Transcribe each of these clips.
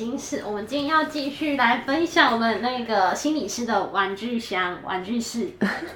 心事。我们今天要继续来分享我们那个心理师的玩具箱、玩具室。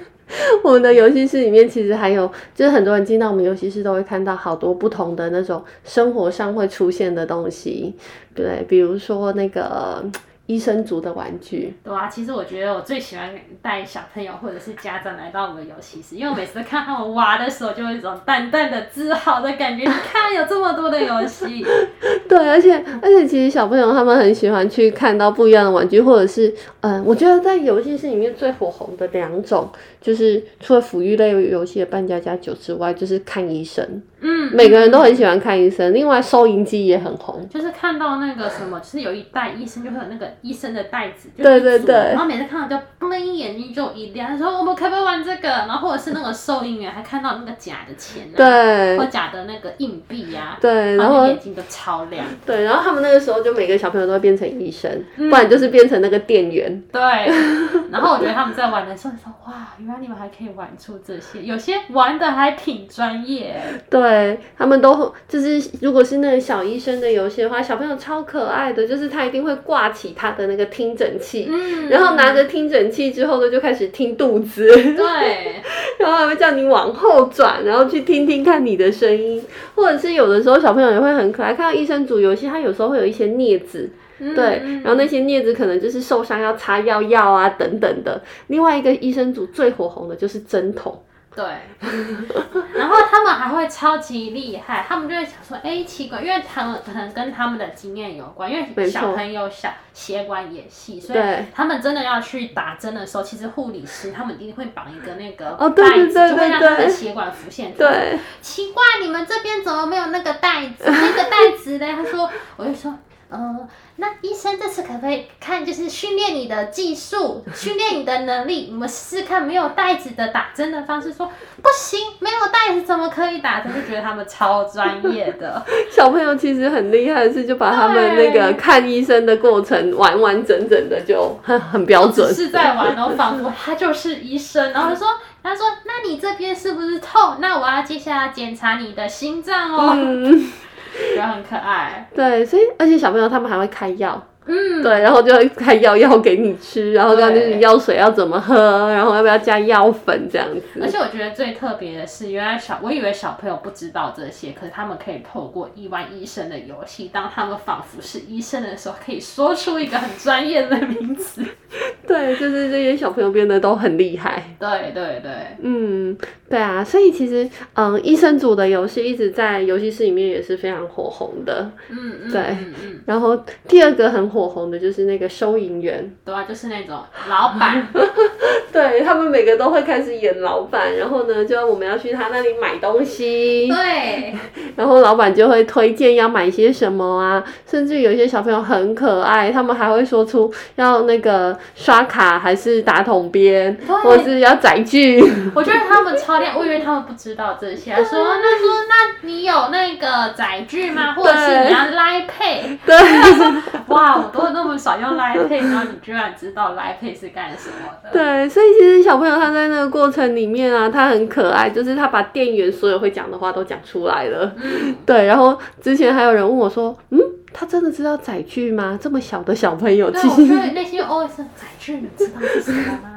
我们的游戏室里面其实还有，就是很多人进到我们游戏室都会看到好多不同的那种生活上会出现的东西，对，比如说那个。医生族的玩具，对啊，其实我觉得我最喜欢带小朋友或者是家长来到我们的游戏室，因为我每次看他们玩的时候，就有一种淡淡的自豪的感觉。你看，有这么多的游戏，对，而且而且其实小朋友他们很喜欢去看到不一样的玩具，或者是嗯，我觉得在游戏室里面最火红的两种，就是除了抚育类游戏的扮家家酒之外，就是看医生。嗯，每个人都很喜欢看医生。另外，收银机也很红，就是看到那个什么，就是有一代医生就会有那个医生的袋子，对对对。然后每次看到就嘣，眼睛就一亮，他说我们可不可以玩这个？然后或者是那个收银员还看到那个假的钱啊，对，或假的那个硬币呀，对，然后眼睛都超亮。对，然后他们那个时候就每个小朋友都会变成医生，不然就是变成那个店员。对。然后我觉得他们在玩的时候说，哇，原来你们还可以玩出这些，有些玩的还挺专业。对。对，他们都就是，如果是那个小医生的游戏的话，小朋友超可爱的，就是他一定会挂起他的那个听诊器，嗯，然后拿着听诊器之后呢，就开始听肚子，对，然后还会叫你往后转，然后去听听看你的声音，或者是有的时候小朋友也会很可爱，看到医生组游戏，他有时候会有一些镊子，嗯、对，然后那些镊子可能就是受伤要擦药药啊等等的。另外一个医生组最火红的就是针筒。对，然后他们还会超级厉害，他们就会想说，哎，奇怪，因为他们可能跟他们的经验有关，因为小朋友小血管也细，所以他们真的要去打针的时候，其实护理师他们一定会绑一个那个袋子，哦、对对对对就会让他的血管浮现。对，奇怪，你们这边怎么没有那个袋子？那个袋子呢？他说，我就说。嗯，那医生这次可不可以看，就是训练你的技术，训练你的能力？我们试试看没有袋子的打针的方式。说不行，没有袋子怎么可以打针？就觉得他们超专业的 小朋友，其实很厉害的是，就把他们那个看医生的过程完完整整的就很很标准，是在玩哦，仿佛他就是医生。然后他说，他说，那你这边是不是痛？那我要接下来检查你的心脏哦。嗯 觉得很可爱，对，所以而且小朋友他们还会开药。嗯，对，然后就会开药药给你吃，然后这样就是药水要怎么喝，然后要不要加药粉这样子。而且我觉得最特别的是，原来小我以为小朋友不知道这些，可是他们可以透过亿万医生的游戏，当他们仿佛是医生的时候，可以说出一个很专业的名词。对，就是这些小朋友变得都很厉害。对对对，嗯，对啊，所以其实嗯，医生组的游戏一直在游戏室里面也是非常火红的。嗯嗯，对，然后第二个很。火红的就是那个收银员，对啊，就是那种老板，对，他们每个都会开始演老板，然后呢，就我们要去他那里买东西，对，然后老板就会推荐要买些什么啊，甚至有一些小朋友很可爱，他们还会说出要那个刷卡还是打桶边，或是要载具。我觉得他们超厉害，我以为他们不知道这些，说那说那你有那个载具吗？或者是你要 Line Pay？对，哇。我都那么少用 Line Pay，然后你居然知道 Line Pay 是干什么的？对，所以其实小朋友他在那个过程里面啊，他很可爱，就是他把店员所有会讲的话都讲出来了。嗯，对。然后之前还有人问我说：“嗯，他真的知道载具吗？这么小的小朋友，其实我觉得那些 OS 载具，你知道是什么吗？”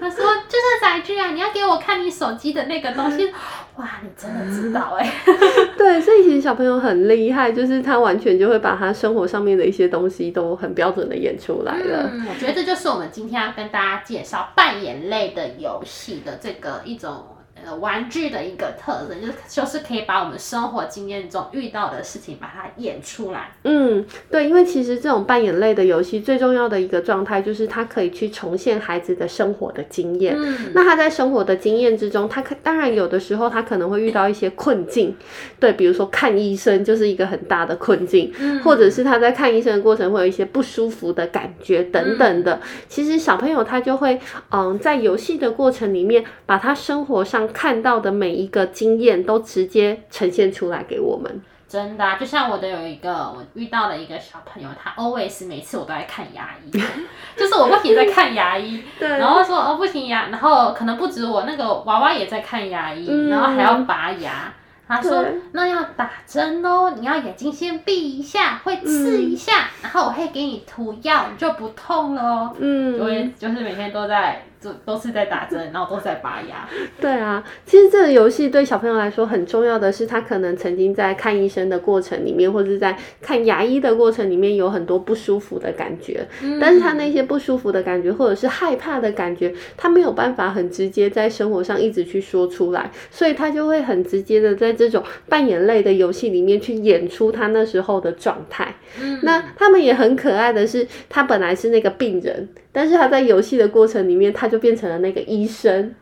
他说：“就是载具啊，你要给我看你手机的那个东西。”哇，你真的知道哎？对，所以其实小朋友很厉害，就是他完全就会把他生活上面的一些东西都很标准的演出来了。嗯，我觉得这就是我们今天要跟大家介绍扮演类的游戏的这个一种。的玩具的一个特征，就是就是可以把我们生活经验中遇到的事情把它演出来。嗯，对，因为其实这种扮演类的游戏最重要的一个状态就是它可以去重现孩子的生活的经验。嗯，那他在生活的经验之中，他可当然有的时候他可能会遇到一些困境，对，比如说看医生就是一个很大的困境，嗯，或者是他在看医生的过程会有一些不舒服的感觉等等的。嗯，其实小朋友他就会嗯，在游戏的过程里面，把他生活上看到的每一个经验都直接呈现出来给我们。真的啊，就像我的有一个我遇到的一个小朋友，他 always 每次我都在看牙医，就是我不停在看牙医，对，然后说哦不行牙，然后可能不止我，那个娃娃也在看牙医，嗯、然后还要拔牙。他说：“那要打针哦，你要眼睛先闭一下，会刺一下，嗯、然后我会给你涂药，你就不痛了哦。”嗯，因为就是每天都在。都都是在打针，然后都是在拔牙。对啊，其实这个游戏对小朋友来说很重要的是，他可能曾经在看医生的过程里面，或者是在看牙医的过程里面有很多不舒服的感觉。嗯。但是他那些不舒服的感觉，或者是害怕的感觉，他没有办法很直接在生活上一直去说出来，所以他就会很直接的在这种扮演类的游戏里面去演出他那时候的状态。嗯。那他们也很可爱的是，他本来是那个病人。但是他在游戏的过程里面，他就变成了那个医生。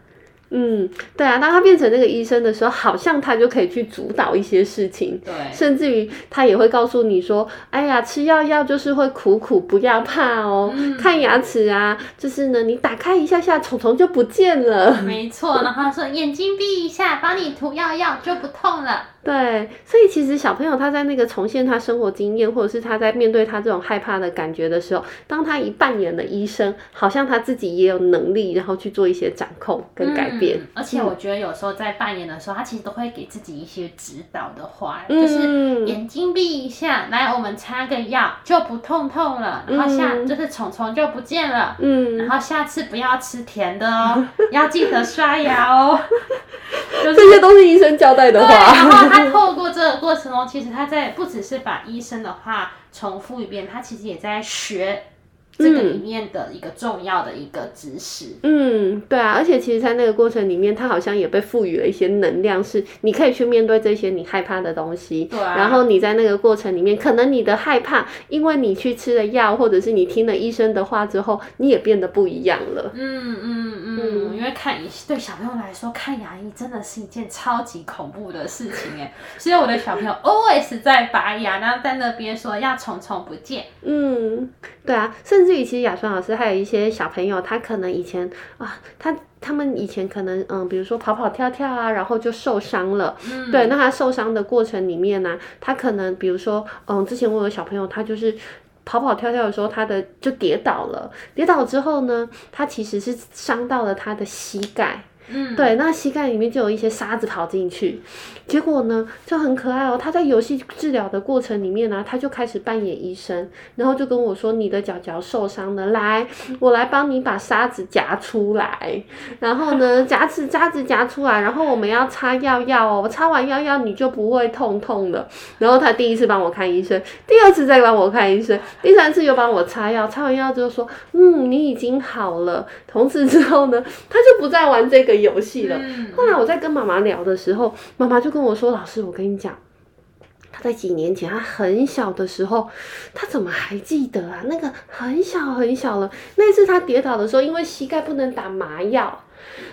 嗯，对啊，当他变成那个医生的时候，好像他就可以去主导一些事情。对，甚至于他也会告诉你说：“哎呀，吃药药就是会苦苦，不要怕哦。嗯、看牙齿啊，就是呢，你打开一下下，虫虫就不见了。”没错，然后他说：“眼睛闭一下，帮你涂药药就不痛了。”对，所以其实小朋友他在那个重现他生活经验，或者是他在面对他这种害怕的感觉的时候，当他一扮演了医生，好像他自己也有能力，然后去做一些掌控跟改变。嗯、而且我觉得有时候在扮演的时候，他其实都会给自己一些指导的话，嗯、就是眼睛闭一下，来，我们擦个药就不痛痛了，然后下、嗯、就是虫虫就不见了，嗯，然后下次不要吃甜的哦，要记得刷牙哦。就是、这些都是医生交代的话。然后他透过 这个过程中，其实他在不只是把医生的话重复一遍，他其实也在学。这个里面的一个重要的一个知识，嗯，对啊，而且其实，在那个过程里面，他好像也被赋予了一些能量，是你可以去面对这些你害怕的东西。对啊。然后你在那个过程里面，可能你的害怕，因为你去吃了药，或者是你听了医生的话之后，你也变得不一样了。嗯嗯嗯。因为看对小朋友来说，看牙医真的是一件超级恐怖的事情哎。所以我的小朋友 always 在拔牙，然后在那边说要虫虫不见。嗯，对啊，甚至。至于其实雅川老师还有一些小朋友，他可能以前啊，他他们以前可能嗯，比如说跑跑跳跳啊，然后就受伤了。嗯。对，那他受伤的过程里面呢、啊，他可能比如说嗯，之前我有个小朋友，他就是跑跑跳跳的时候，他的就跌倒了。跌倒之后呢，他其实是伤到了他的膝盖。嗯，对，那膝盖里面就有一些沙子跑进去，结果呢就很可爱哦。他在游戏治疗的过程里面呢，他就开始扮演医生，然后就跟我说：“你的脚脚受伤了，来，我来帮你把沙子夹出来。然后呢，夹子夹子夹出来，然后我们要擦药药哦，擦完药药你就不会痛痛了。然后他第一次帮我看医生，第二次再帮我看医生，第三次又帮我擦药，擦完药之后说：嗯，你已经好了。从此之后呢，他就不再玩这个。”游戏了。后来我在跟妈妈聊的时候，妈妈就跟我说：“老师，我跟你讲，他在几年前，他很小的时候，他怎么还记得啊？那个很小很小了，那次他跌倒的时候，因为膝盖不能打麻药。”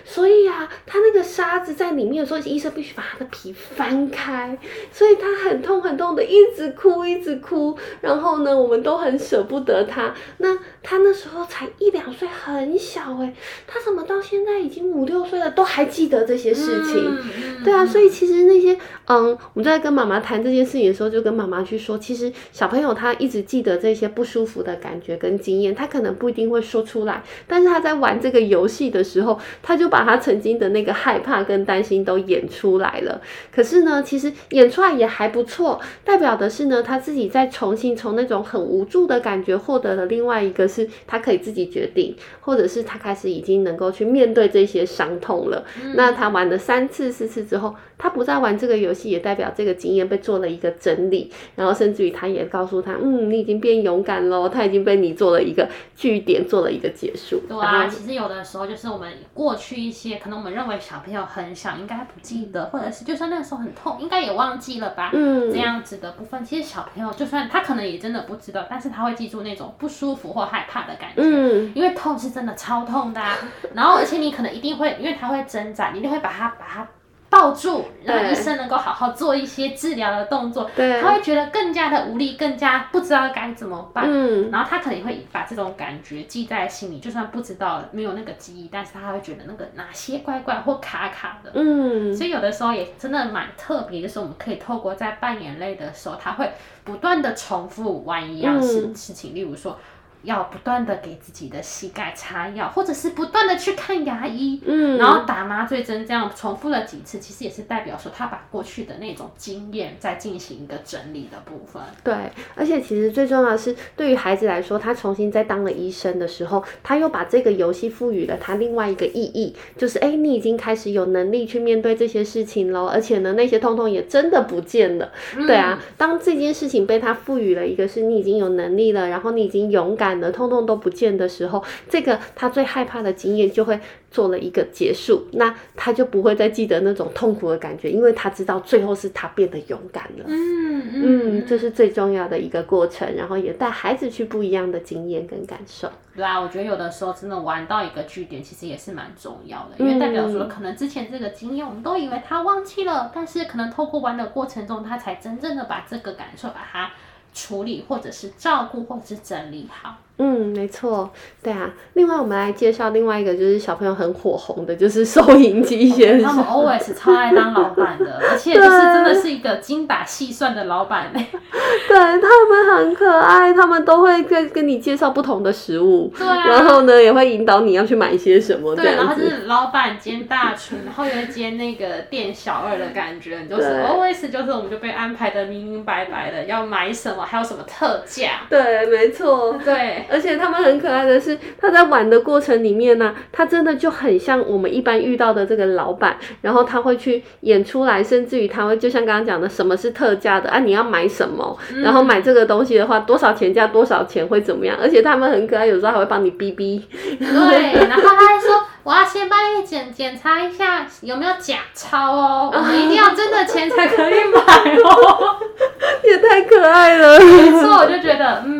所以啊，他那个沙子在里面的时候，医生必须把他的皮翻开，所以他很痛很痛的，一直哭一直哭。然后呢，我们都很舍不得他。那他那时候才一两岁，很小哎，他怎么到现在已经五六岁了，都还记得这些事情？嗯、对啊，所以其实那些嗯，我们在跟妈妈谈这件事情的时候，就跟妈妈去说，其实小朋友他一直记得这些不舒服的感觉跟经验，他可能不一定会说出来，但是他在玩这个游戏的时候，他。就把他曾经的那个害怕跟担心都演出来了，可是呢，其实演出来也还不错，代表的是呢，他自己在重新从那种很无助的感觉获得了另外一个是他可以自己决定，或者是他开始已经能够去面对这些伤痛了。嗯、那他玩了三次四次之后，他不再玩这个游戏，也代表这个经验被做了一个整理，然后甚至于他也告诉他，嗯，你已经变勇敢喽，他已经被你做了一个据点，做了一个结束。对啊，其实有的时候就是我们过去一些可能我们认为小朋友很小应该不记得，或者是就算那个时候很痛，应该也忘记了吧？嗯，这样子的部分，其实小朋友就算他可能也真的不知道，但是他会记住那种不舒服或害怕的感觉，嗯，因为痛是真的超痛的啊，然后而且你可能一定会，因为他会挣扎，你一定会把他把他。抱住，让医生能够好好做一些治疗的动作，对，他会觉得更加的无力，更加不知道该怎么办。嗯，然后他可能会把这种感觉记在心里，就算不知道没有那个记忆，但是他会觉得那个哪些怪怪或卡卡的。嗯，所以有的时候也真的蛮特别，就是我们可以透过在扮演类的时候，他会不断的重复玩一样事事情，例如说。要不断的给自己的膝盖擦药，或者是不断的去看牙医，嗯，然后打麻醉针，这样重复了几次，其实也是代表说他把过去的那种经验再进行一个整理的部分。对，而且其实最重要的是，对于孩子来说，他重新再当了医生的时候，他又把这个游戏赋予了他另外一个意义，就是哎，你已经开始有能力去面对这些事情喽，而且呢，那些痛痛也真的不见了。嗯、对啊，当这件事情被他赋予了一个是你已经有能力了，然后你已经勇敢。通通都不见的时候，这个他最害怕的经验就会做了一个结束，那他就不会再记得那种痛苦的感觉，因为他知道最后是他变得勇敢了。嗯嗯，这、嗯就是最重要的一个过程，然后也带孩子去不一样的经验跟感受。对啊，我觉得有的时候真的玩到一个据点，其实也是蛮重要的，因为代表说可能之前这个经验我们都以为他忘记了，但是可能透过玩的过程中，他才真正的把这个感受把它处理，或者是照顾，或者是整理好。嗯，没错，对啊。另外，我们来介绍另外一个，就是小朋友很火红的，就是收银机先生。他们 always 超爱当老板的，而且就是真的是一个精打细算的老板。对，他们很可爱，他们都会跟跟你介绍不同的食物，对啊，然后呢，也会引导你要去买一些什么。对，然后就是老板兼大厨，然后又兼那个店小二的感觉，就是 always 就是我们就被安排的明明白白的，要买什么，还有什么特价。对，没错，对。而且他们很可爱的是，他在玩的过程里面呢、啊，他真的就很像我们一般遇到的这个老板，然后他会去演出来，甚至于他会就像刚刚讲的，什么是特价的啊？你要买什么？然后买这个东西的话，多少钱加多少钱会怎么样？而且他们很可爱，有时候还会帮你逼逼。对，然后他还说。我要先帮你检检查一下有没有假钞哦，我们一定要真的钱才可以买哦，也太可爱了。没错，我就觉得嗯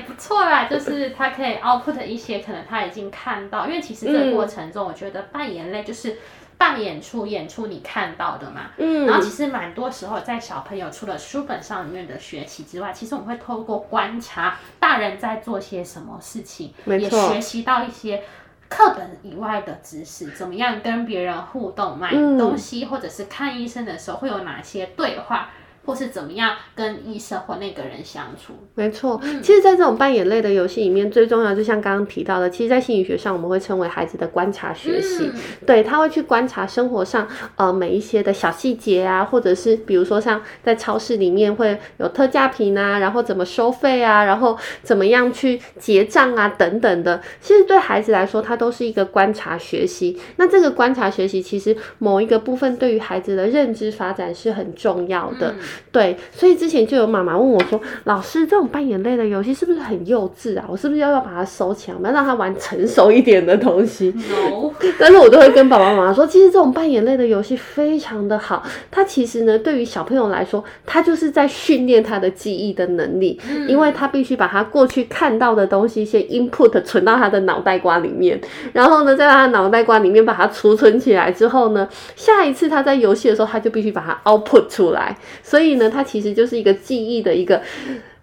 也不错啦，就是他可以 output 一些可能他已经看到，因为其实这个过程中，我觉得扮演类就是扮演出演出你看到的嘛。嗯。然后其实蛮多时候在小朋友除了书本上里面的学习之外，其实我们会透过观察大人在做些什么事情，也学习到一些。课本以外的知识，怎么样跟别人互动，买东西，或者是看医生的时候会有哪些对话？或是怎么样跟医生或那个人相处？没错，嗯、其实，在这种扮演类的游戏里面，最重要就像刚刚提到的，其实，在心理学上，我们会称为孩子的观察学习。嗯、对，他会去观察生活上呃每一些的小细节啊，或者是比如说像在超市里面会有特价品啊，然后怎么收费啊，然后怎么样去结账啊等等的。其实对孩子来说，它都是一个观察学习。那这个观察学习，其实某一个部分对于孩子的认知发展是很重要的。嗯对，所以之前就有妈妈问我说：“老师，这种扮演类的游戏是不是很幼稚啊？我是不是要要把它收起来，我们要让他玩成熟一点的东西？”No，但是我都会跟爸爸妈妈说，其实这种扮演类的游戏非常的好。它其实呢，对于小朋友来说，他就是在训练他的记忆的能力，嗯、因为他必须把他过去看到的东西先 input 存到他的脑袋瓜里面，然后呢，在他的脑袋瓜里面把它储存起来之后呢，下一次他在游戏的时候，他就必须把它 output 出来，所以。所以呢它其实就是一个记忆的一个。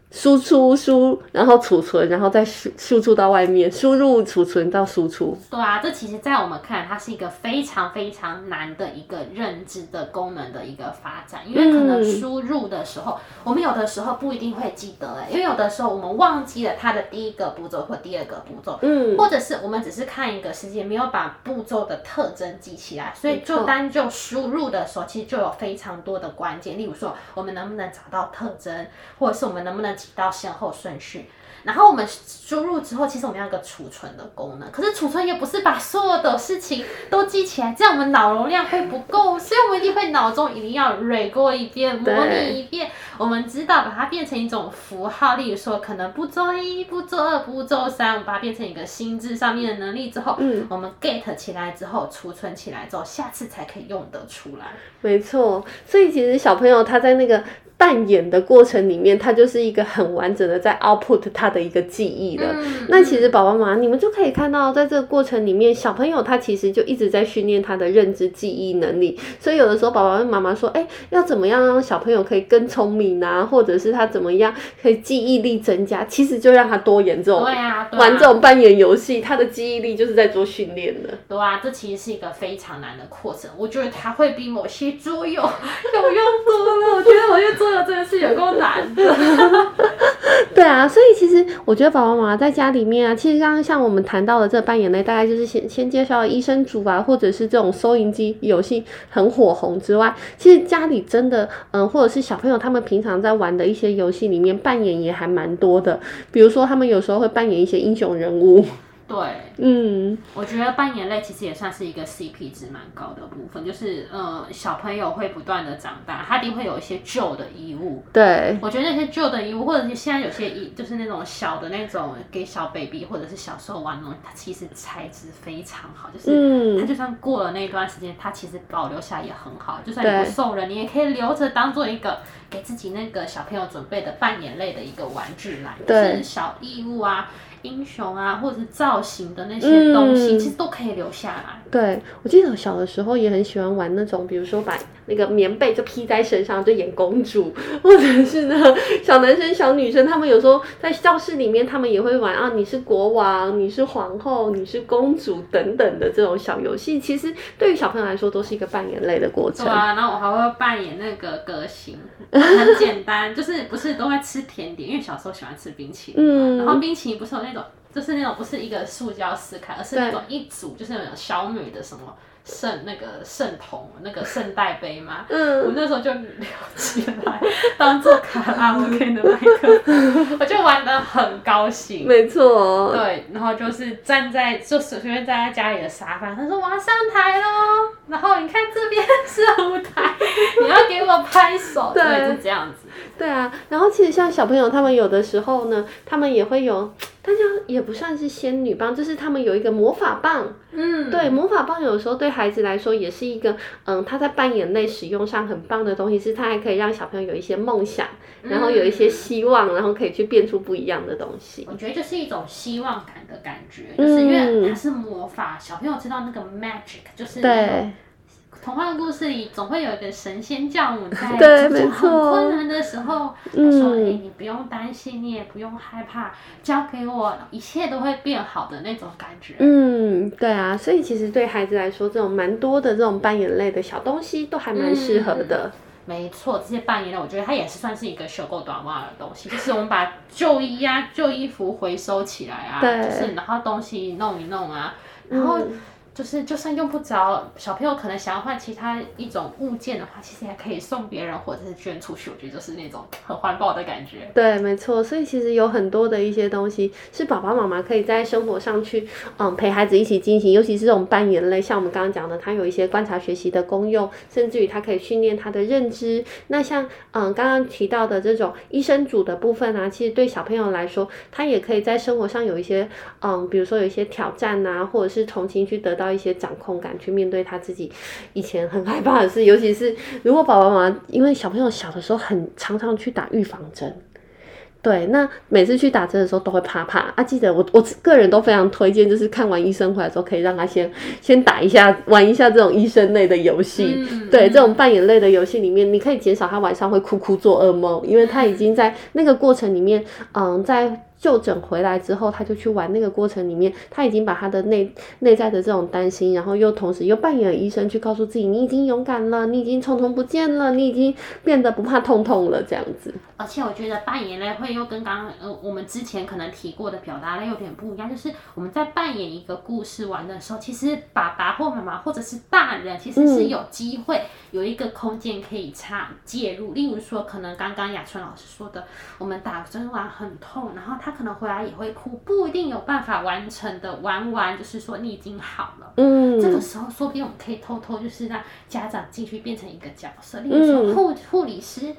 输出输，然后储存，然后再输输出到外面，输入储存到输出。对啊，这其实，在我们看来，它是一个非常非常难的一个认知的功能的一个发展，因为可能输入的时候，嗯、我们有的时候不一定会记得，哎，因为有的时候我们忘记了它的第一个步骤或第二个步骤，嗯，或者是我们只是看一个时间，没有把步骤的特征记起来，所以就单就输入的时候，其实就有非常多的关键，例如说，我们能不能找到特征，或者是我们能不能几道先后顺序。然后我们输入之后，其实我们要一个储存的功能。可是储存也不是把所有的事情都记起来，这样我们脑容量会不够，所以我们一定会脑中一定要 re 过一遍，模拟一遍。我们知道把它变成一种符号，例如说可能步骤一、步骤二、步骤三，我们把它变成一个心智上面的能力之后，嗯，我们 get 起来之后，储存起来之后，下次才可以用得出来。没错，所以其实小朋友他在那个。扮演的过程里面，他就是一个很完整的在 output 他的一个记忆了。嗯、那其实宝宝妈妈，你们就可以看到，在这个过程里面，小朋友他其实就一直在训练他的认知记忆能力。所以有的时候，宝宝跟妈妈说：“哎、欸，要怎么样让小朋友可以更聪明啊？或者是他怎么样可以记忆力增加？”其实就让他多演这种，对啊，玩这种扮演游戏，他的记忆力就是在做训练的。对啊，这其实是一个非常难的过程。我觉得他会比某些桌游有用多了。我觉得某些桌游真的是有够。难的，对啊，所以其实我觉得爸爸妈妈在家里面啊，其实刚刚像我们谈到的这扮演类，大概就是先先介绍医生组啊，或者是这种收银机游戏很火红之外，其实家里真的，嗯，或者是小朋友他们平常在玩的一些游戏里面扮演也还蛮多的，比如说他们有时候会扮演一些英雄人物。对，嗯，我觉得扮演类其实也算是一个 CP 值蛮高的部分，就是呃，小朋友会不断的长大，他一定会有一些旧的衣物。对，我觉得那些旧的衣物，或者是现在有些衣，就是那种小的那种给小 baby 或者是小时候玩那种，它其实材质非常好，就是它就算过了那一段时间，它其实保留下来也很好。就算你不送人，你也可以留着当做一个给自己那个小朋友准备的扮演类的一个玩具来，就是小衣物啊。英雄啊，或者是造型的那些东西，嗯、其实都可以留下来。对，我记得我小的时候也很喜欢玩那种，比如说把那个棉被就披在身上，就演公主，或者是呢小男生、小女生，他们有时候在教室里面，他们也会玩啊，你是国王，你是皇后，你是公主等等的这种小游戏。其实对于小朋友来说，都是一个扮演类的过程。对啊，然后我还会扮演那个歌星，很简单，就是不是都会吃甜点，因为小时候喜欢吃冰淇淋，嗯，然后冰淇淋不是有那种。就是那种不是一个塑胶撕开，而是那种一组，就是那种小女的什么圣那个圣童那个圣代杯嘛。嗯，我那时候就留起来当做卡拉 OK 的麦克，我就玩得很高兴。没错，对，然后就是站在就随便站在家里的沙发，他说我要上台喽，然后你看这边是舞台，你要给我拍手，对，就这样子。对啊，然后其实像小朋友他们有的时候呢，他们也会有，大家也不算是仙女棒，就是他们有一个魔法棒。嗯，对，魔法棒有时候对孩子来说也是一个，嗯，他在扮演类使用上很棒的东西，是他还可以让小朋友有一些梦想，然后有一些希望，然后可以去变出不一样的东西。我觉得就是一种希望感的感觉，就是因为它是魔法，小朋友知道那个 magic 就是对。童话故事里总会有一个神仙教母在，对，没错，很困难的时候，嗯、他说：“哎、欸，你不用担心，你也不用害怕，交给我，一切都会变好的那种感觉。”嗯，对啊，所以其实对孩子来说，这种蛮多的这种扮演类的小东西都还蛮适合的。嗯、没错，这些扮演类，我觉得它也是算是一个收购短袜的东西，就是我们把旧衣啊、旧衣服回收起来啊，就是然后东西弄一弄啊，然后。嗯就是，就算用不着，小朋友可能想要换其他一种物件的话，其实也可以送别人或者是捐出去。我觉得就是那种很环保的感觉。对，没错。所以其实有很多的一些东西是爸爸妈妈可以在生活上去，嗯，陪孩子一起进行。尤其是这种扮演类，像我们刚刚讲的，它有一些观察学习的功用，甚至于它可以训练他的认知。那像嗯刚刚提到的这种医生组的部分啊，其实对小朋友来说，他也可以在生活上有一些嗯，比如说有一些挑战啊，或者是重新去得到。一些掌控感，去面对他自己以前很害怕的事，尤其是如果爸爸妈妈因为小朋友小的时候很常常去打预防针。对，那每次去打针的时候都会怕怕啊。记得我我个人都非常推荐，就是看完医生回来之后，可以让他先先打一下，玩一下这种医生类的游戏。对，这种扮演类的游戏里面，你可以减少他晚上会哭哭做噩梦，因为他已经在那个过程里面，嗯，在就诊回来之后，他就去玩那个过程里面，他已经把他的内内在的这种担心，然后又同时又扮演医生去告诉自己，你已经勇敢了，你已经虫虫不见了，你已经变得不怕痛痛了，这样子。而且我觉得扮演类会又跟刚呃我们之前可能提过的表达类有点不一样，就是我们在扮演一个故事玩的时候，其实爸爸或妈妈或者是大人其实是有机会有一个空间可以插介入，例如说可能刚刚雅春老师说的，我们打针完很痛，然后他可能回来也会哭，不一定有办法完成的玩完，就是说你已经好了。嗯，这个时候说不定我们可以偷偷就是让家长进去变成一个角色，例如说护护理师，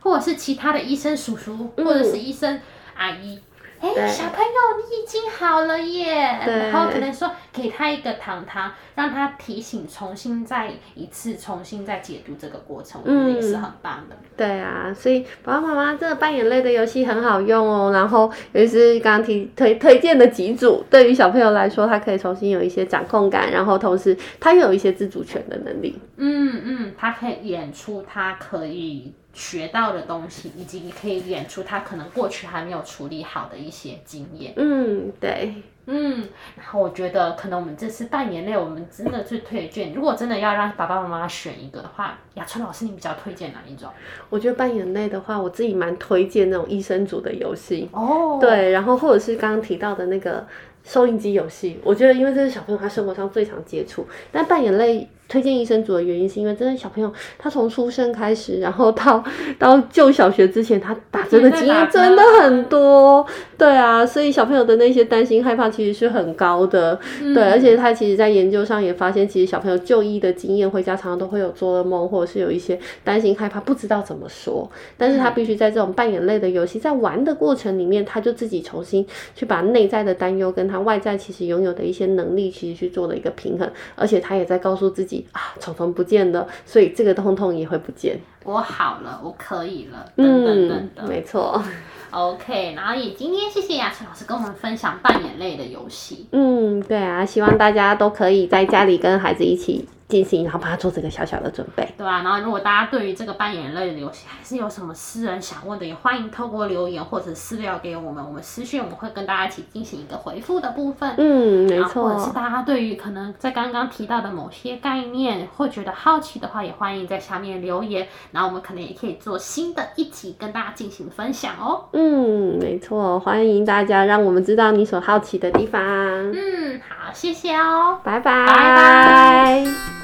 或者是其他的医生叔叔，或者是医生阿姨。哎、欸，小朋友，你已经好了耶！然后可能说给他一个糖糖，让他提醒，重新再一次，重新再解读这个过程，我觉得也是很棒的。对啊，所以爸爸妈妈这个扮演类的游戏很好用哦。然后也是刚刚提推推荐的几组，对于小朋友来说，他可以重新有一些掌控感，然后同时他又有一些自主权的能力。嗯嗯，他可以演出，他可以。学到的东西，以及你可以演出他可能过去还没有处理好的一些经验。嗯，对，嗯。然后我觉得，可能我们这次扮演类，我们真的最推荐。如果真的要让爸爸妈妈选一个的话，雅春老师，你比较推荐哪一种？我觉得扮演类的话，我自己蛮推荐那种医生组的游戏。哦。对，然后或者是刚刚提到的那个收音机游戏，我觉得因为这是小朋友他生活上最常接触，但扮演类。推荐医生组的原因是因为真的小朋友他从出生开始，然后到到就小学之前，他打针的经验真的很多，对啊，所以小朋友的那些担心害怕其实是很高的，嗯、对，而且他其实在研究上也发现，其实小朋友就医的经验回家常常都会有做噩梦，或者是有一些担心害怕，不知道怎么说，但是他必须在这种扮演类的游戏，在玩的过程里面，他就自己重新去把内在的担忧跟他外在其实拥有的一些能力，其实去做了一个平衡，而且他也在告诉自己。啊，虫虫不见了，所以这个痛痛也会不见。我好了，我可以了，等等等等，没错。OK，然后也今天谢谢雅琪老师跟我们分享扮演类的游戏。嗯，对啊，希望大家都可以在家里跟孩子一起。进行，然后帮他做这个小小的准备，对啊，然后如果大家对于这个扮演类的游戏还是有什么私人想问的，也欢迎透过留言或者私聊给我们，我们私讯我们会跟大家一起进行一个回复的部分。嗯，没错。或者是大家对于可能在刚刚提到的某些概念会觉得好奇的话，也欢迎在下面留言，然后我们可能也可以做新的一集跟大家进行分享哦。嗯，没错，欢迎大家让我们知道你所好奇的地方。嗯，好，谢谢哦，拜拜，拜拜。